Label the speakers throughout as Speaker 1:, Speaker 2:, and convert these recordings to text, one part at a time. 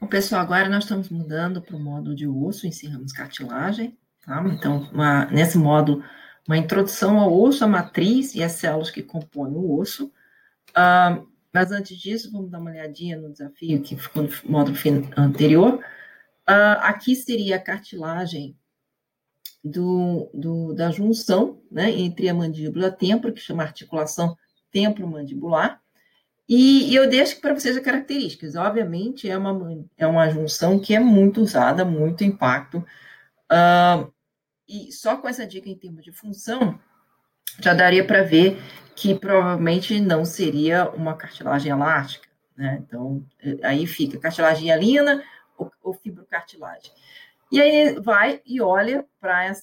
Speaker 1: Bom, pessoal, agora nós estamos mudando para o modo de osso, encerramos cartilagem, tá? Então, uma, nesse modo, uma introdução ao osso, a matriz e as células que compõem o osso. Uh, mas antes disso, vamos dar uma olhadinha no desafio que ficou no módulo anterior. Uh, aqui seria a cartilagem do, do, da junção né, entre a mandíbula e a têmpora, que chama articulação temporomandibular. E, e eu deixo para vocês as características. Obviamente, é uma, é uma junção que é muito usada, muito impacto. Uh, e só com essa dica em termos de função, já daria para ver que provavelmente não seria uma cartilagem elástica, né? Então, eh, aí fica cartilagem hialina ou, ou fibrocartilagem. E aí vai e olha para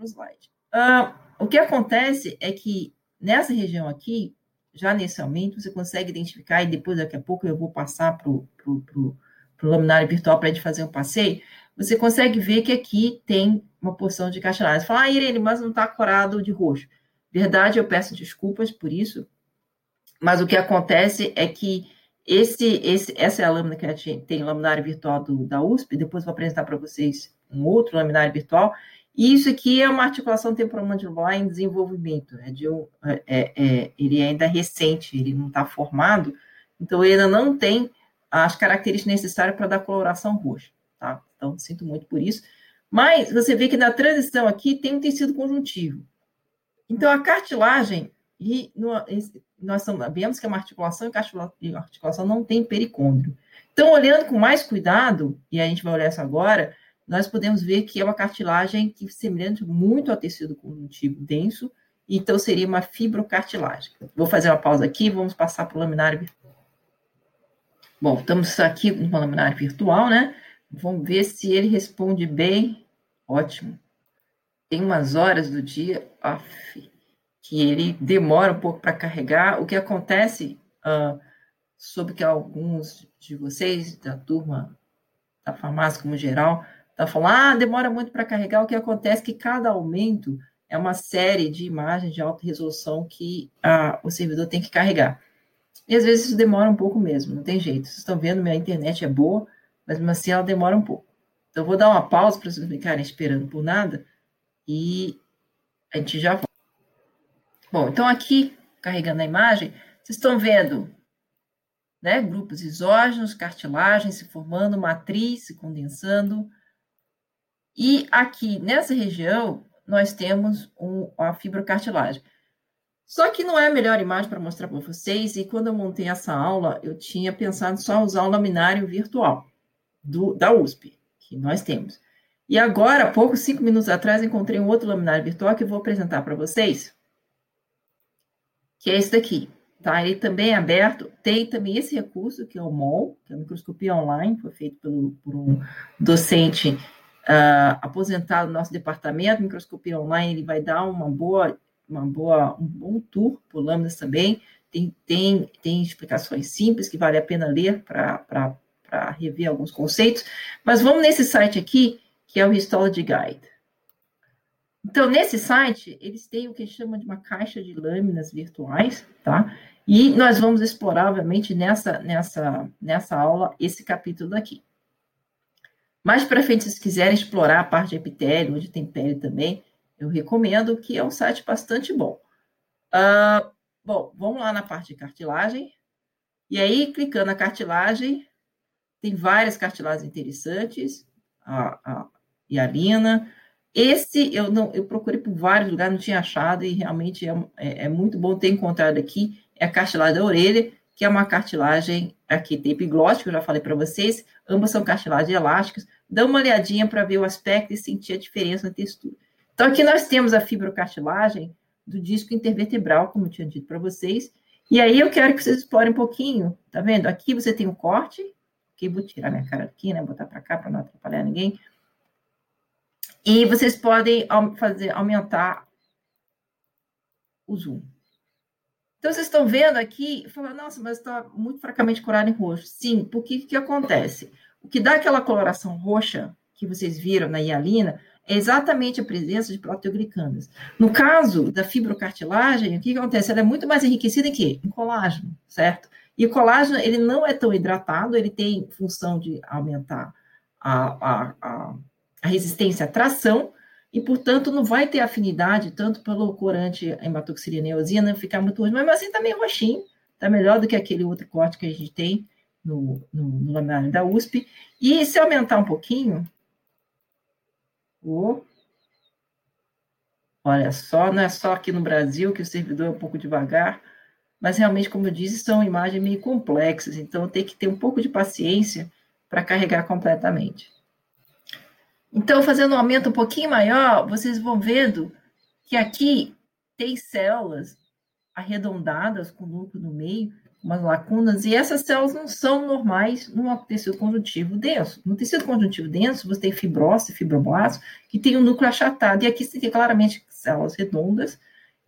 Speaker 1: o slide. Uh, o que acontece é que nessa região aqui, já inicialmente, você consegue identificar, e depois daqui a pouco eu vou passar para o laminário virtual para a gente fazer um passeio, você consegue ver que aqui tem uma porção de cartilagem. Você fala, ah, Irene, mas não está corado de roxo. Verdade, eu peço desculpas por isso, mas o que acontece é que esse, esse, essa é a lâmina que tem laminário virtual do, da USP, depois vou apresentar para vocês um outro laminário virtual, e isso aqui é uma articulação temporomandibular em desenvolvimento, é de é, é, é ele é ainda recente, ele não está formado, então ele ainda não tem as características necessárias para dar coloração roxa, tá? Então, sinto muito por isso. Mas você vê que na transição aqui tem um tecido conjuntivo. Então, a cartilagem, e nós sabemos que é uma articulação e a articulação não tem pericôndrio. Então, olhando com mais cuidado, e a gente vai olhar isso agora, nós podemos ver que é uma cartilagem que semelhante muito ao tecido conjuntivo denso, então seria uma fibrocartilagem. Vou fazer uma pausa aqui, vamos passar para o laminário virtual. Bom, estamos aqui no laminário virtual, né? Vamos ver se ele responde bem. Ótimo tem umas horas do dia off, que ele demora um pouco para carregar. O que acontece, uh, sobre que alguns de vocês, da turma da farmácia como geral, tá falando, ah, demora muito para carregar. O que acontece é que cada aumento é uma série de imagens de alta resolução que uh, o servidor tem que carregar. E às vezes isso demora um pouco mesmo, não tem jeito. Vocês estão vendo, minha internet é boa, mas mesmo assim ela demora um pouco. Então, eu vou dar uma pausa para vocês ficarem esperando por nada e a gente já volta. Bom, então aqui, carregando a imagem, vocês estão vendo né, grupos isógenos, cartilagens se formando, matriz se condensando. E aqui, nessa região, nós temos um, a fibrocartilagem. Só que não é a melhor imagem para mostrar para vocês, e quando eu montei essa aula, eu tinha pensado só usar o laminário virtual do, da USP, que nós temos. E agora, há pouco, cinco minutos atrás, encontrei um outro laminário virtual que eu vou apresentar para vocês, que é esse daqui. Tá? Ele também é aberto. Tem também esse recurso, que é o MOL, que é a microscopia online, foi feito pelo, por um docente uh, aposentado no nosso departamento. Microscopia online, ele vai dar uma boa, uma boa, um bom tour por lâminas também. Tem, tem, tem explicações simples que vale a pena ler para rever alguns conceitos. Mas vamos nesse site aqui, que é o Histology Guide. Então, nesse site, eles têm o que chamam de uma caixa de lâminas virtuais, tá? E nós vamos explorar, obviamente, nessa, nessa, nessa aula, esse capítulo daqui. Mais para frente, se quiserem explorar a parte de epitélio, onde tem pele também, eu recomendo, que é um site bastante bom. Uh, bom, vamos lá na parte de cartilagem. E aí, clicando na cartilagem, tem várias cartilagens interessantes. A, a, e a Lina. Esse eu não, eu procurei por vários lugares, não tinha achado, e realmente é, é, é muito bom ter encontrado aqui. É a cartilagem da orelha, que é uma cartilagem aqui tem epiglótica, eu já falei para vocês, ambas são cartilagens elásticas. Dá uma olhadinha para ver o aspecto e sentir a diferença na textura. Então, aqui nós temos a fibrocartilagem do disco intervertebral, como eu tinha dito para vocês. E aí eu quero que vocês explorem um pouquinho, tá vendo? Aqui você tem o um corte, que vou tirar minha cara aqui, né? Botar para cá para não atrapalhar ninguém. E vocês podem fazer aumentar o zoom. Então, vocês estão vendo aqui, falando, nossa, mas está muito fracamente curado em roxo. Sim, porque o que acontece? O que dá aquela coloração roxa que vocês viram na hialina é exatamente a presença de proteoglicanas. No caso da fibrocartilagem, o que acontece? Ela é muito mais enriquecida em quê? Em colágeno, certo? E o colágeno, ele não é tão hidratado, ele tem função de aumentar a, a, a, a resistência à tração, e, portanto, não vai ter afinidade tanto pelo corante hematoxilina e eosina, ficar muito ruim, mas assim tá meio roxinho, tá melhor do que aquele outro corte que a gente tem no, no, no laminário da USP. E se aumentar um pouquinho, oh, olha só, não é só aqui no Brasil que o servidor é um pouco devagar, mas realmente, como eu disse, são imagens meio complexas, então tem que ter um pouco de paciência para carregar completamente. Então, fazendo um aumento um pouquinho maior, vocês vão vendo que aqui tem células arredondadas com núcleo no meio, umas lacunas, e essas células não são normais no tecido conjuntivo denso. No tecido conjuntivo denso, você tem fibrose, fibroblasto, que tem um núcleo achatado, e aqui você tem claramente células redondas.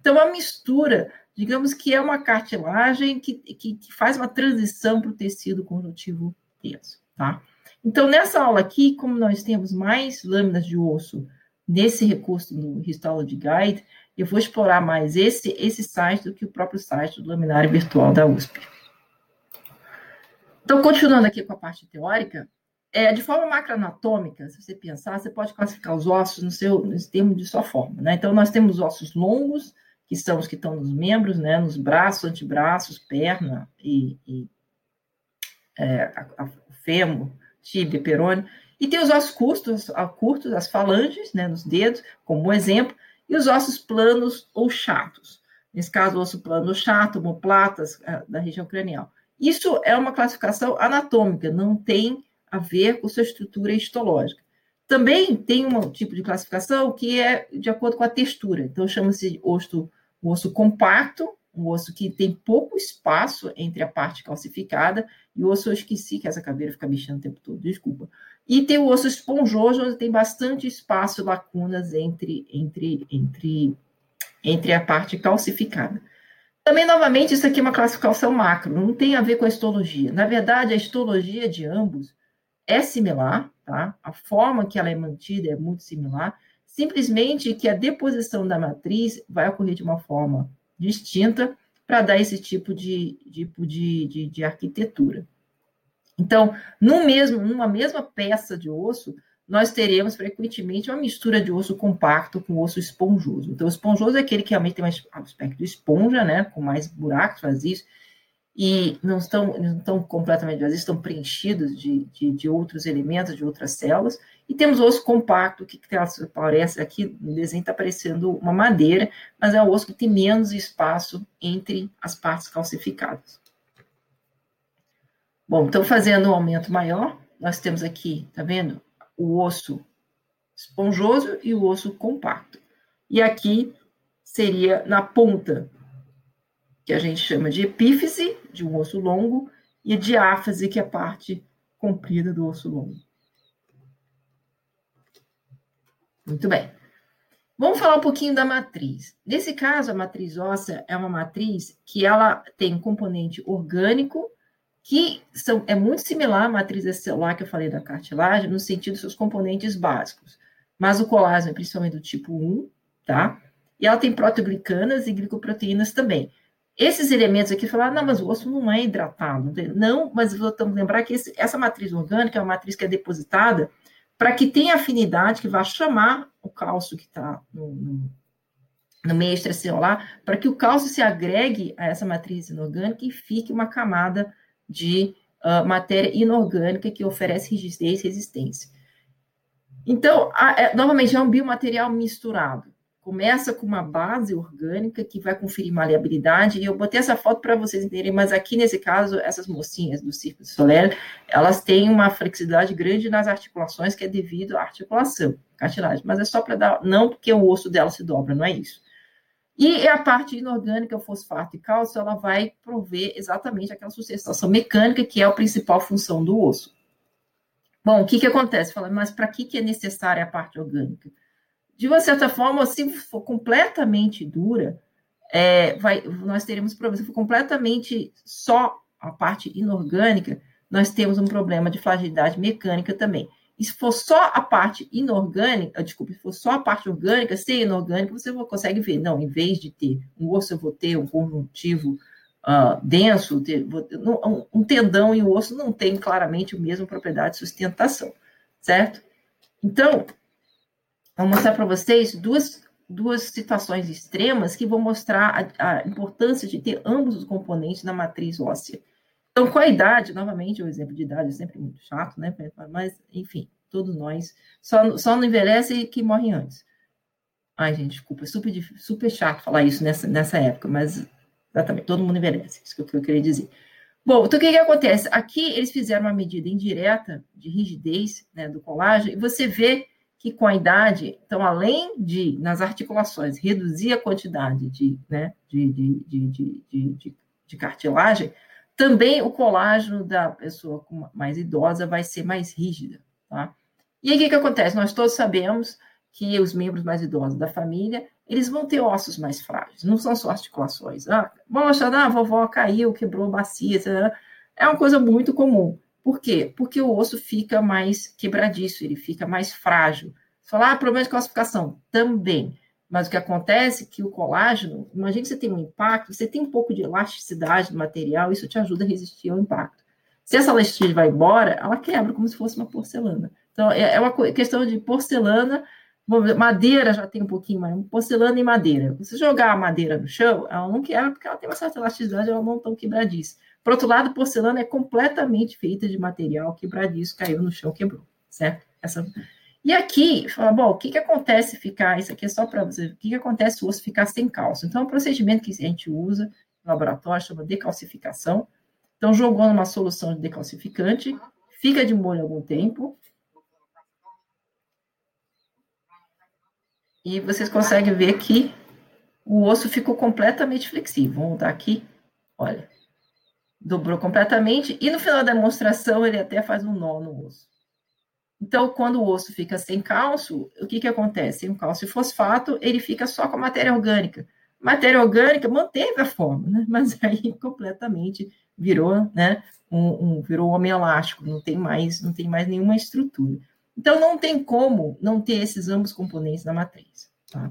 Speaker 1: Então, a mistura, digamos que é uma cartilagem que, que, que faz uma transição para o tecido conjuntivo denso, tá? Então, nessa aula aqui, como nós temos mais lâminas de osso nesse recurso do Histology Guide, eu vou explorar mais esse, esse site do que o próprio site do laminário virtual da USP. Então, continuando aqui com a parte teórica, é, de forma macroanatômica, se você pensar, você pode classificar os ossos no seu no termo de sua forma. Né? Então, nós temos ossos longos, que são os que estão nos membros, né? nos braços, antebraços, perna e, e é, a, a, fêmur, tíbia, perônio. E tem os ossos curtos, curtos, as falanges, né, nos dedos, como exemplo, e os ossos planos ou chatos. Nesse caso, o osso plano chato, homoplatas, é, da região cranial. Isso é uma classificação anatômica, não tem a ver com sua estrutura histológica. Também tem um tipo de classificação que é de acordo com a textura. Então, chama-se osso, osso compacto, um osso que tem pouco espaço entre a parte calcificada, e o osso eu esqueci que essa caveira fica mexendo o tempo todo, desculpa. E tem o osso esponjoso, onde tem bastante espaço, lacunas entre, entre, entre, entre a parte calcificada. Também, novamente, isso aqui é uma classificação macro, não tem a ver com a histologia. Na verdade, a histologia de ambos é similar, tá? A forma que ela é mantida é muito similar, simplesmente que a deposição da matriz vai ocorrer de uma forma distinta para dar esse tipo de, tipo de, de, de arquitetura. Então, no mesmo, numa mesma peça de osso, nós teremos frequentemente uma mistura de osso compacto com osso esponjoso. Então, o esponjoso é aquele que realmente tem um aspecto de esponja, né, com mais buracos vazios, e não estão, não estão completamente vazios, estão preenchidos de, de, de, outros elementos, de outras células. E temos osso compacto, que, aparece aqui no desenho, está parecendo uma madeira, mas é o osso que tem menos espaço entre as partes calcificadas. Bom, então fazendo um aumento maior, nós temos aqui, tá vendo? O osso esponjoso e o osso compacto. E aqui seria na ponta, que a gente chama de epífise, de um osso longo, e diáfase, que é a parte comprida do osso longo. Muito bem. Vamos falar um pouquinho da matriz. Nesse caso, a matriz óssea é uma matriz que ela tem um componente orgânico que são, é muito similar à matriz celular que eu falei da cartilagem, no sentido dos seus componentes básicos. Mas o colágeno é principalmente do tipo 1, tá? E ela tem proteoglicanas e glicoproteínas também. Esses elementos aqui, falar, não, mas o osso não é hidratado. Não, mas voltamos a lembrar que esse, essa matriz orgânica é uma matriz que é depositada para que tenha afinidade, que vá chamar o cálcio que está no, no, no, meio extracelular, para que o cálcio se agregue a essa matriz inorgânica e fique uma camada de uh, matéria inorgânica que oferece rigidez e resistência. Então, a, é, novamente, é um biomaterial misturado. Começa com uma base orgânica que vai conferir maleabilidade, e eu botei essa foto para vocês entenderem, mas aqui nesse caso, essas mocinhas do Círculo de Soler, elas têm uma flexibilidade grande nas articulações, que é devido à articulação, cartilagem, mas é só para dar, não porque o osso dela se dobra, não é isso. E a parte inorgânica, fosfato e cálcio, ela vai prover exatamente aquela sustentação mecânica, que é a principal função do osso. Bom, o que, que acontece? Fala, mas para que, que é necessária a parte orgânica? De uma certa forma, se for completamente dura, é, vai, nós teremos problemas. Se for completamente só a parte inorgânica, nós temos um problema de fragilidade mecânica também. E se for só a parte inorgânica, desculpa, se for só a parte orgânica, sem inorgânica, você consegue ver, não, em vez de ter um osso, eu vou ter um conjuntivo uh, denso, um tendão e o osso não tem claramente a mesma propriedade de sustentação, certo? Então, vou mostrar para vocês duas, duas situações extremas que vão mostrar a, a, importância de ter ambos os componentes na matriz óssea. Então, com a idade, novamente, o exemplo de idade é sempre muito chato, né? Mas, enfim, todos nós, só, só não envelhece que morre antes. Ai, gente, desculpa, é super, super chato falar isso nessa, nessa época, mas Exatamente, todo mundo envelhece, isso que eu queria dizer. Bom, então o que, que acontece? Aqui eles fizeram uma medida indireta de rigidez né, do colágeno, e você vê que com a idade, então, além de, nas articulações, reduzir a quantidade de, né, de, de, de, de, de cartilagem, também o colágeno da pessoa mais idosa vai ser mais rígida, tá? E aí o que, que acontece? Nós todos sabemos que os membros mais idosos da família, eles vão ter ossos mais frágeis, não são só articulações. Ah, vão achar, ah, a vovó caiu, quebrou a bacia, etc. é uma coisa muito comum. Por quê? Porque o osso fica mais quebradiço, ele fica mais frágil. Falar, ah, problema de calcificação, também. Mas o que acontece é que o colágeno, imagine que você tem um impacto, você tem um pouco de elasticidade do material, isso te ajuda a resistir ao impacto. Se essa elasticidade vai embora, ela quebra como se fosse uma porcelana. Então, é, é uma questão de porcelana madeira já tem um pouquinho mais, porcelana e madeira. Você jogar a madeira no chão, ela não quebra porque ela tem uma certa elasticidade, ela não tão quebradiça. Por outro lado, porcelana é completamente feita de material quebradiço, caiu no chão, quebrou, certo? Essa... E aqui, fala, bom, o que, que acontece ficar, isso aqui é só para você, o que, que acontece o osso ficar sem cálcio? Então, é um procedimento que a gente usa no laboratório, chama decalcificação. Então, jogou numa solução de decalcificante, fica de molho algum tempo, E vocês conseguem ver que o osso ficou completamente flexível. Vamos voltar aqui. Olha. Dobrou completamente. E no final da demonstração, ele até faz um nó no osso. Então, quando o osso fica sem cálcio, o que, que acontece? Sem cálcio e fosfato, ele fica só com a matéria orgânica. Matéria orgânica manteve a forma, né? mas aí completamente virou, né? Um, um, virou homem elástico, não tem mais, não tem mais nenhuma estrutura. Então, não tem como não ter esses ambos componentes na matriz. Tá?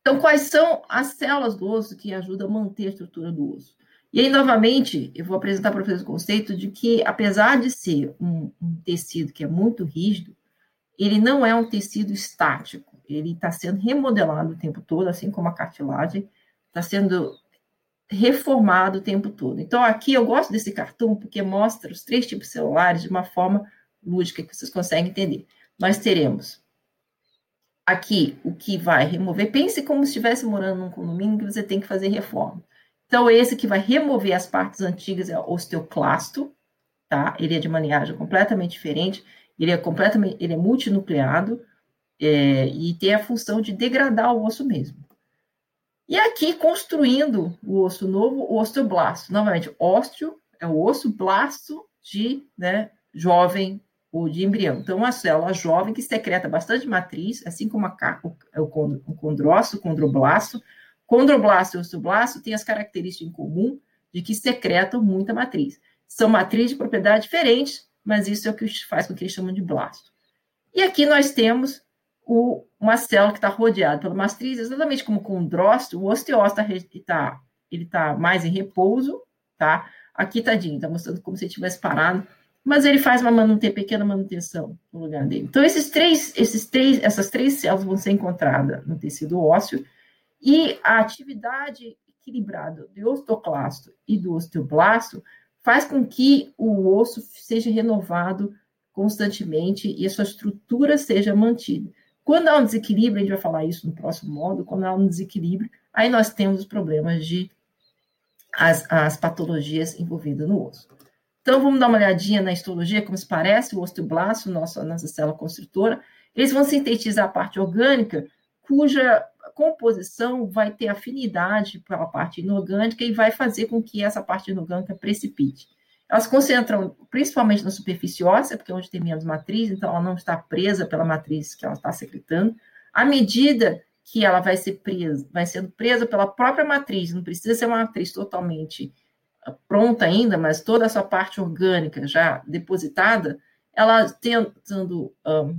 Speaker 1: Então, quais são as células do osso que ajudam a manter a estrutura do osso? E aí, novamente, eu vou apresentar para vocês o conceito de que, apesar de ser um, um tecido que é muito rígido, ele não é um tecido estático. Ele está sendo remodelado o tempo todo, assim como a cartilagem, está sendo reformado o tempo todo. Então, aqui eu gosto desse cartão porque mostra os três tipos celulares de uma forma lúdica que vocês conseguem entender. Nós teremos aqui o que vai remover. Pense como se estivesse morando num condomínio que você tem que fazer reforma. Então, esse que vai remover as partes antigas é o osteoclasto, tá? Ele é de maneagem completamente diferente, ele é completamente, ele é multinucleado é, e tem a função de degradar o osso mesmo. E aqui, construindo o osso novo, o osteoblasto. Novamente, ósteo é o osso, blasto de né, jovem ou de embrião. Então, uma célula jovem que secreta bastante matriz, assim como a, o, o condrócito, o condroblasto. Condroblasto e osteoblasto têm as características em comum de que secretam muita matriz. São matrizes de propriedade diferentes, mas isso é o que faz com que eles chamam de blasto. E aqui nós temos o, uma célula que está rodeada pela matriz, exatamente como o condrócito, o osteócito está tá, ele tá mais em repouso, tá? Aqui, tadinho, está mostrando como se ele tivesse parado mas ele faz uma manutenção, pequena manutenção no lugar dele. Então, esses três, esses três, essas três células vão ser encontradas no tecido ósseo, e a atividade equilibrada do osteoclasto e do osteoblasto faz com que o osso seja renovado constantemente e a sua estrutura seja mantida. Quando há um desequilíbrio, a gente vai falar isso no próximo módulo, quando há um desequilíbrio, aí nós temos os problemas de as, as patologias envolvidas no osso. Então, vamos dar uma olhadinha na histologia, como se parece, o osteoblasto, nossa, nossa célula construtora. Eles vão sintetizar a parte orgânica, cuja composição vai ter afinidade pela parte inorgânica e vai fazer com que essa parte inorgânica precipite. Elas concentram principalmente na superfície óssea, porque é onde tem menos matriz, então ela não está presa pela matriz que ela está secretando. À medida que ela vai ser presa, vai sendo presa pela própria matriz, não precisa ser uma matriz totalmente pronta ainda, mas toda essa parte orgânica já depositada, ela tendo um,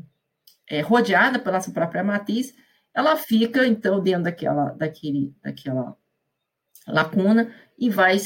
Speaker 1: é, rodeada pela sua própria matriz, ela fica então dentro daquela, daquele, daquela lacuna e vai,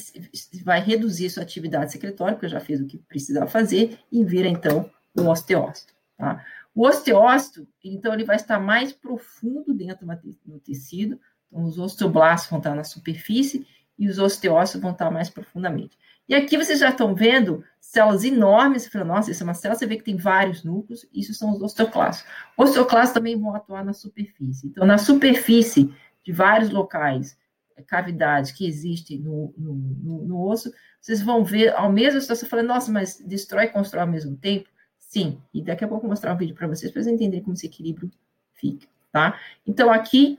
Speaker 1: vai reduzir sua atividade secretória, porque já fez o que precisava fazer, e vira, então, um osteócito. Tá? O osteócito, então, ele vai estar mais profundo dentro do tecido, então, os osteoblastos vão estar na superfície e os osteócitos vão estar mais profundamente. E aqui vocês já estão vendo células enormes, você fala, nossa, isso é uma célula, você vê que tem vários núcleos, isso são os osteoclastos. Os osteoclastos também vão atuar na superfície. Então, na superfície de vários locais, é, cavidades que existem no, no, no, no osso, vocês vão ver ao mesmo tempo, você falando, nossa, mas destrói e constrói ao mesmo tempo? Sim, e daqui a pouco eu vou mostrar um vídeo para vocês, para vocês entenderem como esse equilíbrio fica, tá? Então, aqui,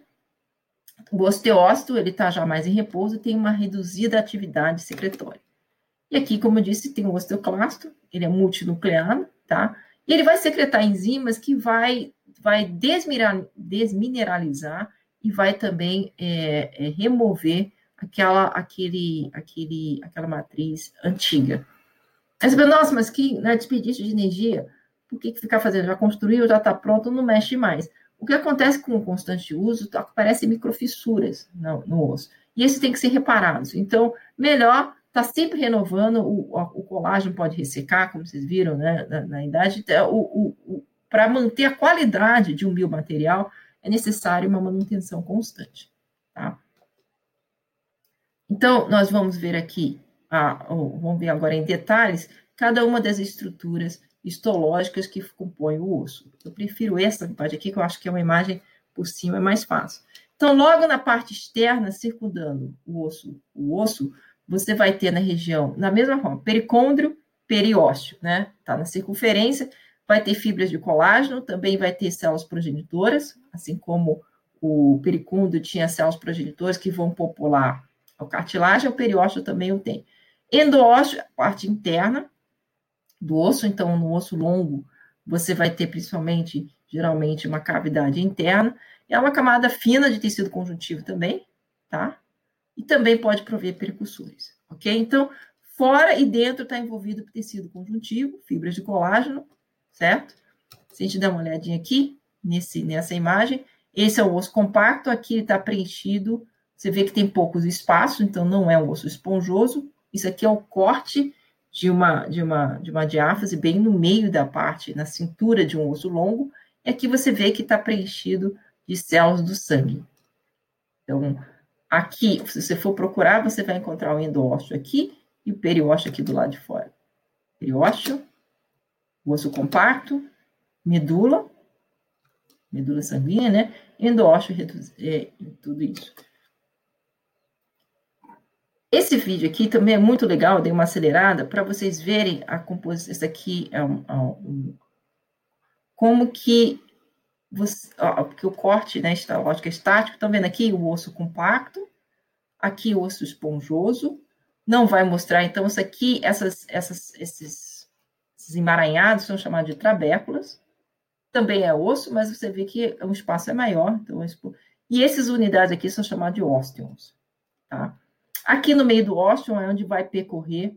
Speaker 1: o osteócito, ele está já mais em repouso, tem uma reduzida atividade secretória. E aqui, como eu disse, tem o osteoclasto, ele é multinucleado, tá? E ele vai secretar enzimas que vai, vai desmineralizar e vai também é, é, remover aquela, aquele, aquele, aquela matriz antiga. Aí você fala, nossa, mas que né, desperdício de energia, por que, que ficar fazendo? Já construiu, já está pronto, não mexe mais. O que acontece com o constante uso, tá, aparecem microfissuras no, no osso. E esses têm que ser reparados. Então, melhor está sempre renovando, o, o, colágeno pode ressecar, como vocês viram né, na, na idade. Então, Para manter a qualidade de um biomaterial, é necessário uma manutenção constante. Tá? Então, nós vamos ver aqui, a, vamos ver agora em detalhes, cada uma das estruturas histológicas que compõem o osso. Eu prefiro essa parte aqui, que eu acho que é uma imagem por cima é mais fácil. Então, logo na parte externa, circundando o osso, o osso, você vai ter na região, na mesma forma, pericôndrio, periósteo, né? Tá na circunferência, vai ter fibras de colágeno, também vai ter células progenitoras, assim como o pericôndrio tinha células progenitoras que vão popular a cartilagem, o periósteo também o tem. Endósteo, parte interna do osso, então no osso longo você vai ter principalmente, geralmente, uma cavidade interna, é uma camada fina de tecido conjuntivo também, tá? E também pode prover percussores, ok? Então, fora e dentro está envolvido tecido conjuntivo, fibras de colágeno, certo? Se a gente der uma olhadinha aqui, nesse, nessa imagem, esse é o osso compacto, aqui está preenchido, você vê que tem poucos espaços, então não é um osso esponjoso, isso aqui é o corte de uma, de uma, de uma diáfase bem no meio da parte, na cintura de um osso longo, e aqui você vê que está preenchido de células do sangue. Então, aqui, se você for procurar, você vai encontrar o endósteo aqui e o periósteo aqui do lado de fora. Periósteo, osso compacto, medula, medula sanguínea, né? Endósteo, é, tudo isso. Esse vídeo aqui também é muito legal, dei uma acelerada para vocês verem a composição. Esse aqui é um, é um, como que você, ó, porque o corte, né, está, lógica estático, estão vendo aqui o osso compacto, aqui o osso esponjoso, não vai mostrar, então, isso aqui, essas, essas, esses esses emaranhados são chamados de trabéculas. Também é osso, mas você vê que o espaço é maior. Então, e essas unidades aqui são chamadas de ósteons. Tá? Aqui no meio do ósteon é onde vai percorrer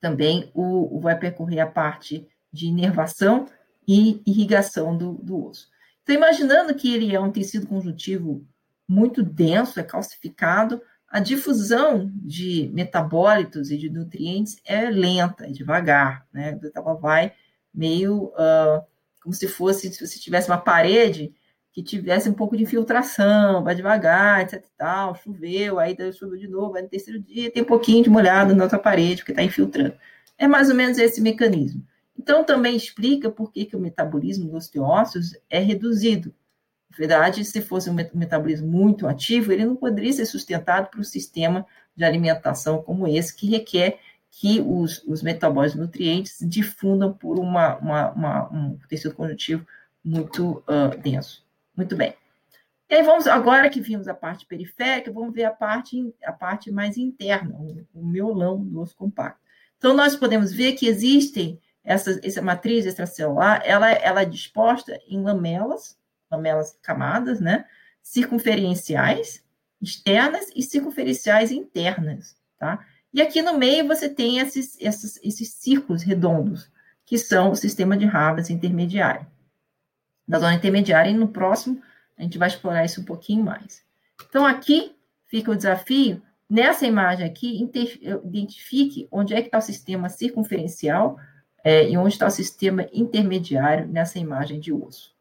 Speaker 1: também o, vai percorrer a parte de inervação e irrigação do, do osso. Então, imaginando que ele é um tecido conjuntivo muito denso, é calcificado, a difusão de metabólitos e de nutrientes é lenta, é devagar, né? Ela vai meio uh, como se fosse, se você tivesse uma parede que tivesse um pouco de infiltração, vai devagar, etc tal, choveu, aí choveu de novo, aí no terceiro dia tem um pouquinho de molhado na outra parede, porque está infiltrando. É mais ou menos esse mecanismo. Então, também explica por que, que o metabolismo dos osteócitos é reduzido. Na verdade, se fosse um metabolismo muito ativo, ele não poderia ser sustentado para um sistema de alimentação como esse, que requer que os, os metabólitos nutrientes difundam por uma, uma, uma, um tecido conjuntivo muito uh, denso. Muito bem. E aí vamos, agora que vimos a parte periférica, vamos ver a parte, a parte mais interna, o, o miolão do osso compacto. Então, nós podemos ver que existem essa, essa matriz extracelular, ela, ela é disposta em lamelas, lamelas camadas, né? Circunferenciais externas e circunferenciais internas, tá? E aqui no meio você tem esses, esses, esses círculos redondos, que são o sistema de Havas intermediário. Da zona intermediária, e no próximo a gente vai explorar isso um pouquinho mais. Então, aqui fica o desafio, nessa imagem aqui, identifique onde é que está o sistema circunferencial é, e onde está o sistema intermediário nessa imagem de osso.